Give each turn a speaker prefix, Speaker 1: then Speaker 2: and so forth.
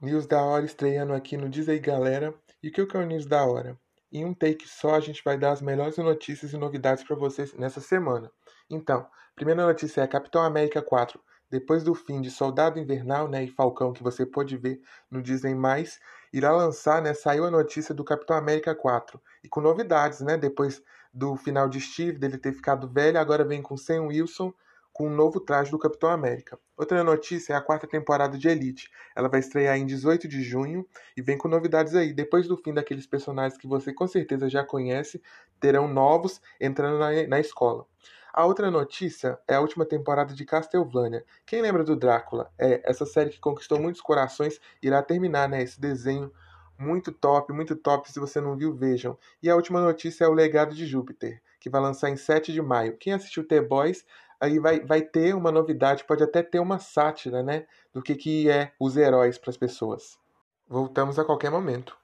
Speaker 1: News da hora estreando aqui no aí Galera. E o que é o News da hora? Em um take só a gente vai dar as melhores notícias e novidades para vocês nessa semana. Então, primeira notícia é Capitão América 4. Depois do fim de Soldado Invernal né, e Falcão, que você pode ver no Disney+, irá lançar, né, saiu a notícia do Capitão América 4. E com novidades, né, depois do final de Steve, dele ter ficado velho, agora vem com Sam Wilson, com um novo traje do Capitão América. Outra notícia é a quarta temporada de Elite. Ela vai estrear em 18 de junho e vem com novidades aí. Depois do fim daqueles personagens que você com certeza já conhece, terão novos entrando na, na escola. A outra notícia é a última temporada de Castlevania. Quem lembra do Drácula? É, essa série que conquistou muitos corações irá terminar, né? Esse desenho muito top, muito top. Se você não viu, vejam. E a última notícia é o Legado de Júpiter, que vai lançar em 7 de maio. Quem assistiu The Boys aí vai, vai ter uma novidade, pode até ter uma sátira, né? Do que, que é os heróis para as pessoas. Voltamos a qualquer momento.